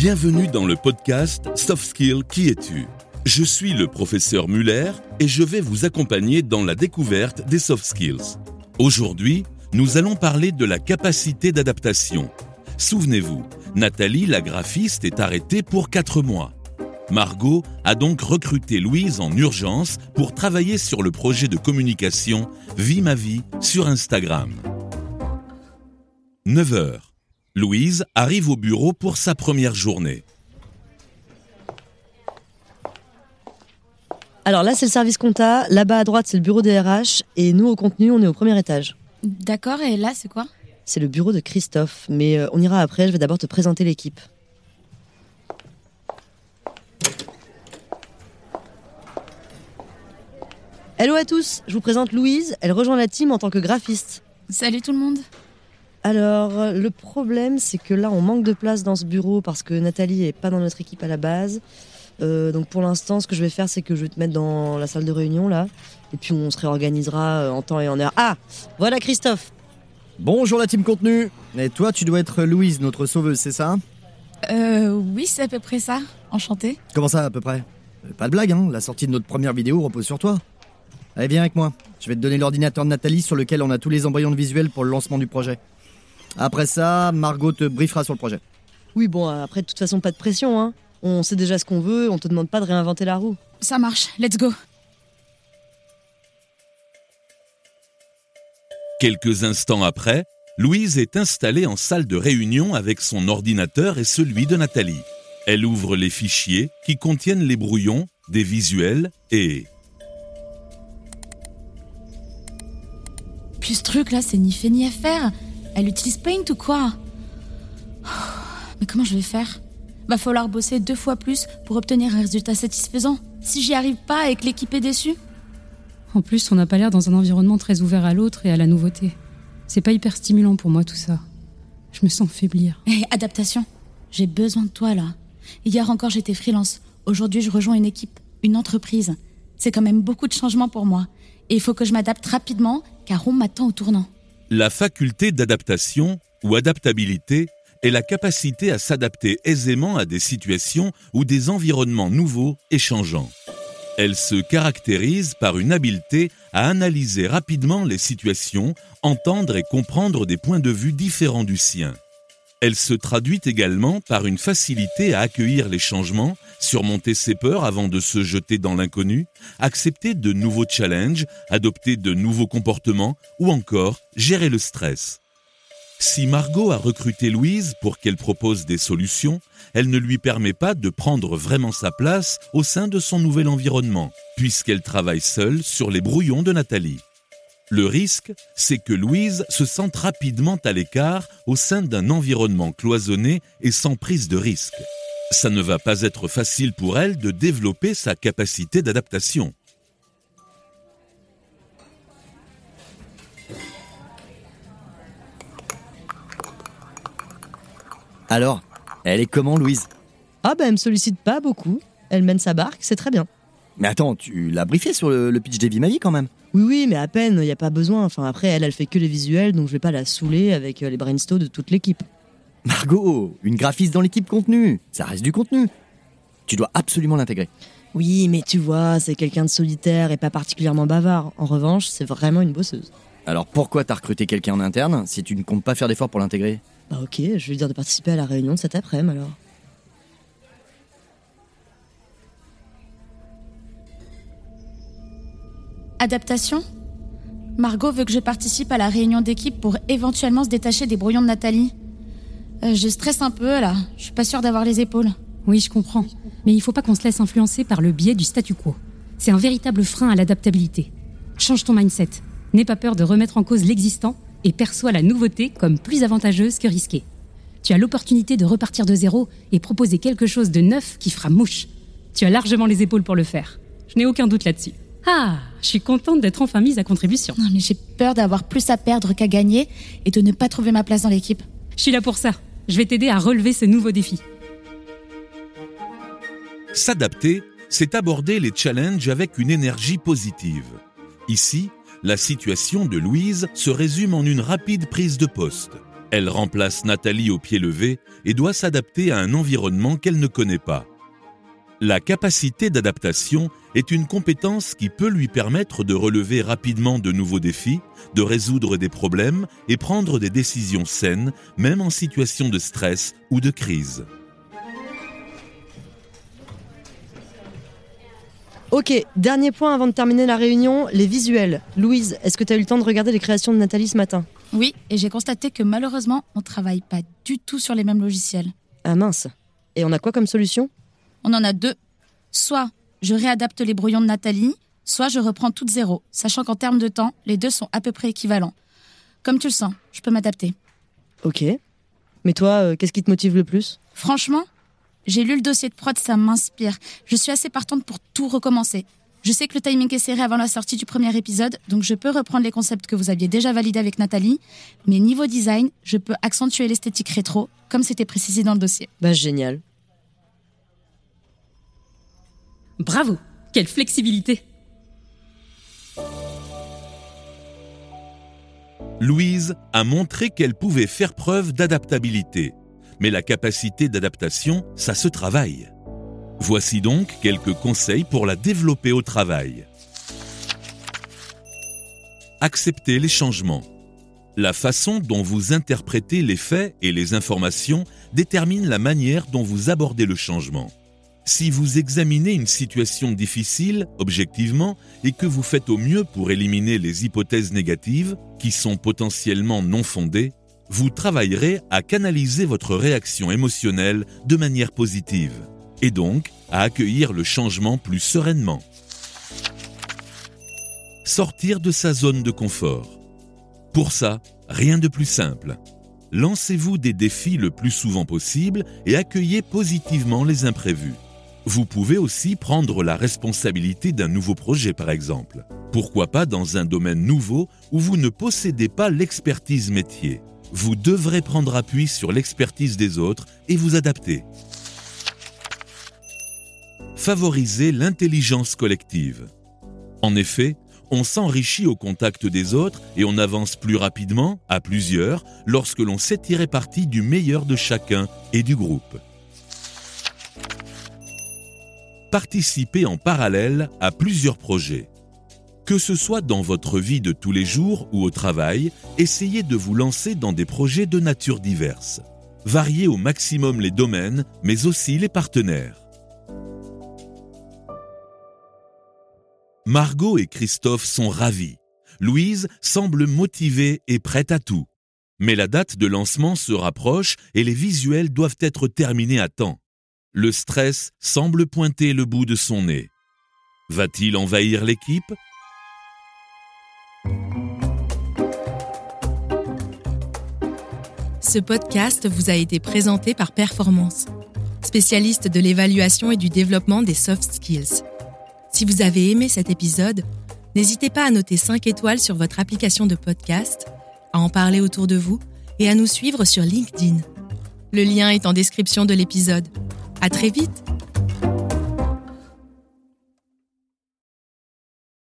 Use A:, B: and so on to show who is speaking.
A: Bienvenue dans le podcast Soft Skill Qui es-tu? Je suis le professeur Muller et je vais vous accompagner dans la découverte des soft skills. Aujourd'hui, nous allons parler de la capacité d'adaptation. Souvenez-vous, Nathalie, la graphiste, est arrêtée pour 4 mois. Margot a donc recruté Louise en urgence pour travailler sur le projet de communication Vie ma vie sur Instagram. 9h. Louise arrive au bureau pour sa première journée.
B: Alors là, c'est le service compta. Là-bas à droite, c'est le bureau des RH. Et nous, au contenu, on est au premier étage.
C: D'accord, et là, c'est quoi?
B: C'est le bureau de Christophe. Mais euh, on ira après. Je vais d'abord te présenter l'équipe. Hello à tous, je vous présente Louise. Elle rejoint la team en tant que graphiste.
C: Salut tout le monde.
B: Alors, le problème, c'est que là, on manque de place dans ce bureau parce que Nathalie est pas dans notre équipe à la base. Euh, donc pour l'instant, ce que je vais faire, c'est que je vais te mettre dans la salle de réunion là, et puis on se réorganisera euh, en temps et en heure. Ah, voilà Christophe.
D: Bonjour la team contenu. Et toi, tu dois être Louise, notre sauveuse, c'est ça?
C: Euh, oui, c'est à peu près ça. Enchantée.
D: Comment ça, à peu près? Euh, Pas de blague, hein La sortie de notre première vidéo repose sur toi. Allez, viens avec moi. Je vais te donner l'ordinateur de Nathalie sur lequel on a tous les embryons de visuel pour le lancement du projet. Après ça, Margot te briefera sur le projet.
B: Oui, bon, après, de toute façon, pas de pression, hein. On sait déjà ce qu'on veut, on te demande pas de réinventer la roue.
C: Ça marche, let's go.
A: Quelques instants après, Louise est installée en salle de réunion avec son ordinateur et celui de Nathalie. Elle ouvre les fichiers qui contiennent les brouillons, des visuels et...
C: Puis ce truc là, c'est ni fait ni à faire. Elle utilise Paint ou quoi? Mais comment je vais faire? Va falloir bosser deux fois plus pour obtenir un résultat satisfaisant. Si j'y arrive pas et que l'équipe est déçue.
E: En plus, on n'a pas l'air dans un environnement très ouvert à l'autre et à la nouveauté. C'est pas hyper stimulant pour moi tout ça. Je me sens faiblir.
C: Hé, adaptation. J'ai besoin de toi là. Hier encore, j'étais freelance. Aujourd'hui, je rejoins une équipe, une entreprise. C'est quand même beaucoup de changements pour moi. Et il faut que je m'adapte rapidement, car on m'attend au tournant.
A: La faculté d'adaptation ou adaptabilité est la capacité à s'adapter aisément à des situations ou des environnements nouveaux et changeants. Elle se caractérise par une habileté à analyser rapidement les situations, entendre et comprendre des points de vue différents du sien. Elle se traduit également par une facilité à accueillir les changements, surmonter ses peurs avant de se jeter dans l'inconnu, accepter de nouveaux challenges, adopter de nouveaux comportements ou encore gérer le stress. Si Margot a recruté Louise pour qu'elle propose des solutions, elle ne lui permet pas de prendre vraiment sa place au sein de son nouvel environnement, puisqu'elle travaille seule sur les brouillons de Nathalie. Le risque, c'est que Louise se sente rapidement à l'écart au sein d'un environnement cloisonné et sans prise de risque. Ça ne va pas être facile pour elle de développer sa capacité d'adaptation.
D: Alors, elle est comment, Louise?
B: Ah bah, elle me sollicite pas beaucoup. Elle mène sa barque, c'est très bien.
D: Mais attends, tu l'as briefé sur le, le pitch des Vie ma vie quand même
B: Oui, oui, mais à peine, il n'y a pas besoin. Enfin, après, elle, elle fait que les visuels, donc je vais pas la saouler avec euh, les brainstorms de toute l'équipe.
D: Margot, une graphiste dans l'équipe contenu. Ça reste du contenu. Tu dois absolument l'intégrer.
B: Oui, mais tu vois, c'est quelqu'un de solitaire et pas particulièrement bavard. En revanche, c'est vraiment une bosseuse.
D: Alors pourquoi t'as recruté quelqu'un en interne si tu ne comptes pas faire d'efforts pour l'intégrer?
B: Bah ok, je vais lui dire de participer à la réunion de cet après-midi alors.
C: Adaptation? Margot veut que je participe à la réunion d'équipe pour éventuellement se détacher des brouillons de Nathalie. Euh, je stresse un peu là, je suis pas sûre d'avoir les épaules.
E: Oui, je comprends. Mais il faut pas qu'on se laisse influencer par le biais du statu quo. C'est un véritable frein à l'adaptabilité. Change ton mindset. N'aie pas peur de remettre en cause l'existant et perçois la nouveauté comme plus avantageuse que risquée. Tu as l'opportunité de repartir de zéro et proposer quelque chose de neuf qui fera mouche. Tu as largement les épaules pour le faire. Je n'ai aucun doute là-dessus. Ah, je suis contente d'être enfin mise à contribution.
C: Non mais j'ai peur d'avoir plus à perdre qu'à gagner et de ne pas trouver ma place dans l'équipe.
E: Je suis là pour ça. Je vais t'aider à relever ce nouveau défi.
A: S'adapter, c'est aborder les challenges avec une énergie positive. Ici, la situation de Louise se résume en une rapide prise de poste. Elle remplace Nathalie au pied levé et doit s'adapter à un environnement qu'elle ne connaît pas. La capacité d'adaptation est une compétence qui peut lui permettre de relever rapidement de nouveaux défis, de résoudre des problèmes et prendre des décisions saines, même en situation de stress ou de crise.
B: Ok, dernier point avant de terminer la réunion, les visuels. Louise, est-ce que tu as eu le temps de regarder les créations de Nathalie ce matin?
C: Oui, et j'ai constaté que malheureusement, on travaille pas du tout sur les mêmes logiciels.
B: Ah mince. Et on a quoi comme solution?
C: On en a deux. Soit je réadapte les brouillons de Nathalie, soit je reprends toutes zéro, sachant qu'en termes de temps, les deux sont à peu près équivalents. Comme tu le sens, je peux m'adapter.
B: Ok. Mais toi, euh, qu'est-ce qui te motive le plus?
C: Franchement, j'ai lu le dossier de prod, ça m'inspire. Je suis assez partante pour tout recommencer. Je sais que le timing est serré avant la sortie du premier épisode, donc je peux reprendre les concepts que vous aviez déjà validés avec Nathalie, mais niveau design, je peux accentuer l'esthétique rétro, comme c'était précisé dans le dossier.
B: Bah génial.
E: Bravo Quelle flexibilité
A: Louise a montré qu'elle pouvait faire preuve d'adaptabilité. Mais la capacité d'adaptation, ça se travaille. Voici donc quelques conseils pour la développer au travail. Acceptez les changements. La façon dont vous interprétez les faits et les informations détermine la manière dont vous abordez le changement. Si vous examinez une situation difficile objectivement et que vous faites au mieux pour éliminer les hypothèses négatives qui sont potentiellement non fondées, vous travaillerez à canaliser votre réaction émotionnelle de manière positive et donc à accueillir le changement plus sereinement. Sortir de sa zone de confort. Pour ça, rien de plus simple. Lancez-vous des défis le plus souvent possible et accueillez positivement les imprévus. Vous pouvez aussi prendre la responsabilité d'un nouveau projet par exemple. Pourquoi pas dans un domaine nouveau où vous ne possédez pas l'expertise métier vous devrez prendre appui sur l'expertise des autres et vous adapter. Favorisez l'intelligence collective. En effet, on s'enrichit au contact des autres et on avance plus rapidement, à plusieurs, lorsque l'on sait tirer parti du meilleur de chacun et du groupe. Participez en parallèle à plusieurs projets. Que ce soit dans votre vie de tous les jours ou au travail, essayez de vous lancer dans des projets de nature diverse. Variez au maximum les domaines, mais aussi les partenaires. Margot et Christophe sont ravis. Louise semble motivée et prête à tout. Mais la date de lancement se rapproche et les visuels doivent être terminés à temps. Le stress semble pointer le bout de son nez. Va-t-il envahir l'équipe?
F: Ce podcast vous a été présenté par Performance, spécialiste de l'évaluation et du développement des soft skills. Si vous avez aimé cet épisode, n'hésitez pas à noter 5 étoiles sur votre application de podcast, à en parler autour de vous et à nous suivre sur LinkedIn. Le lien est en description de l'épisode. À très vite.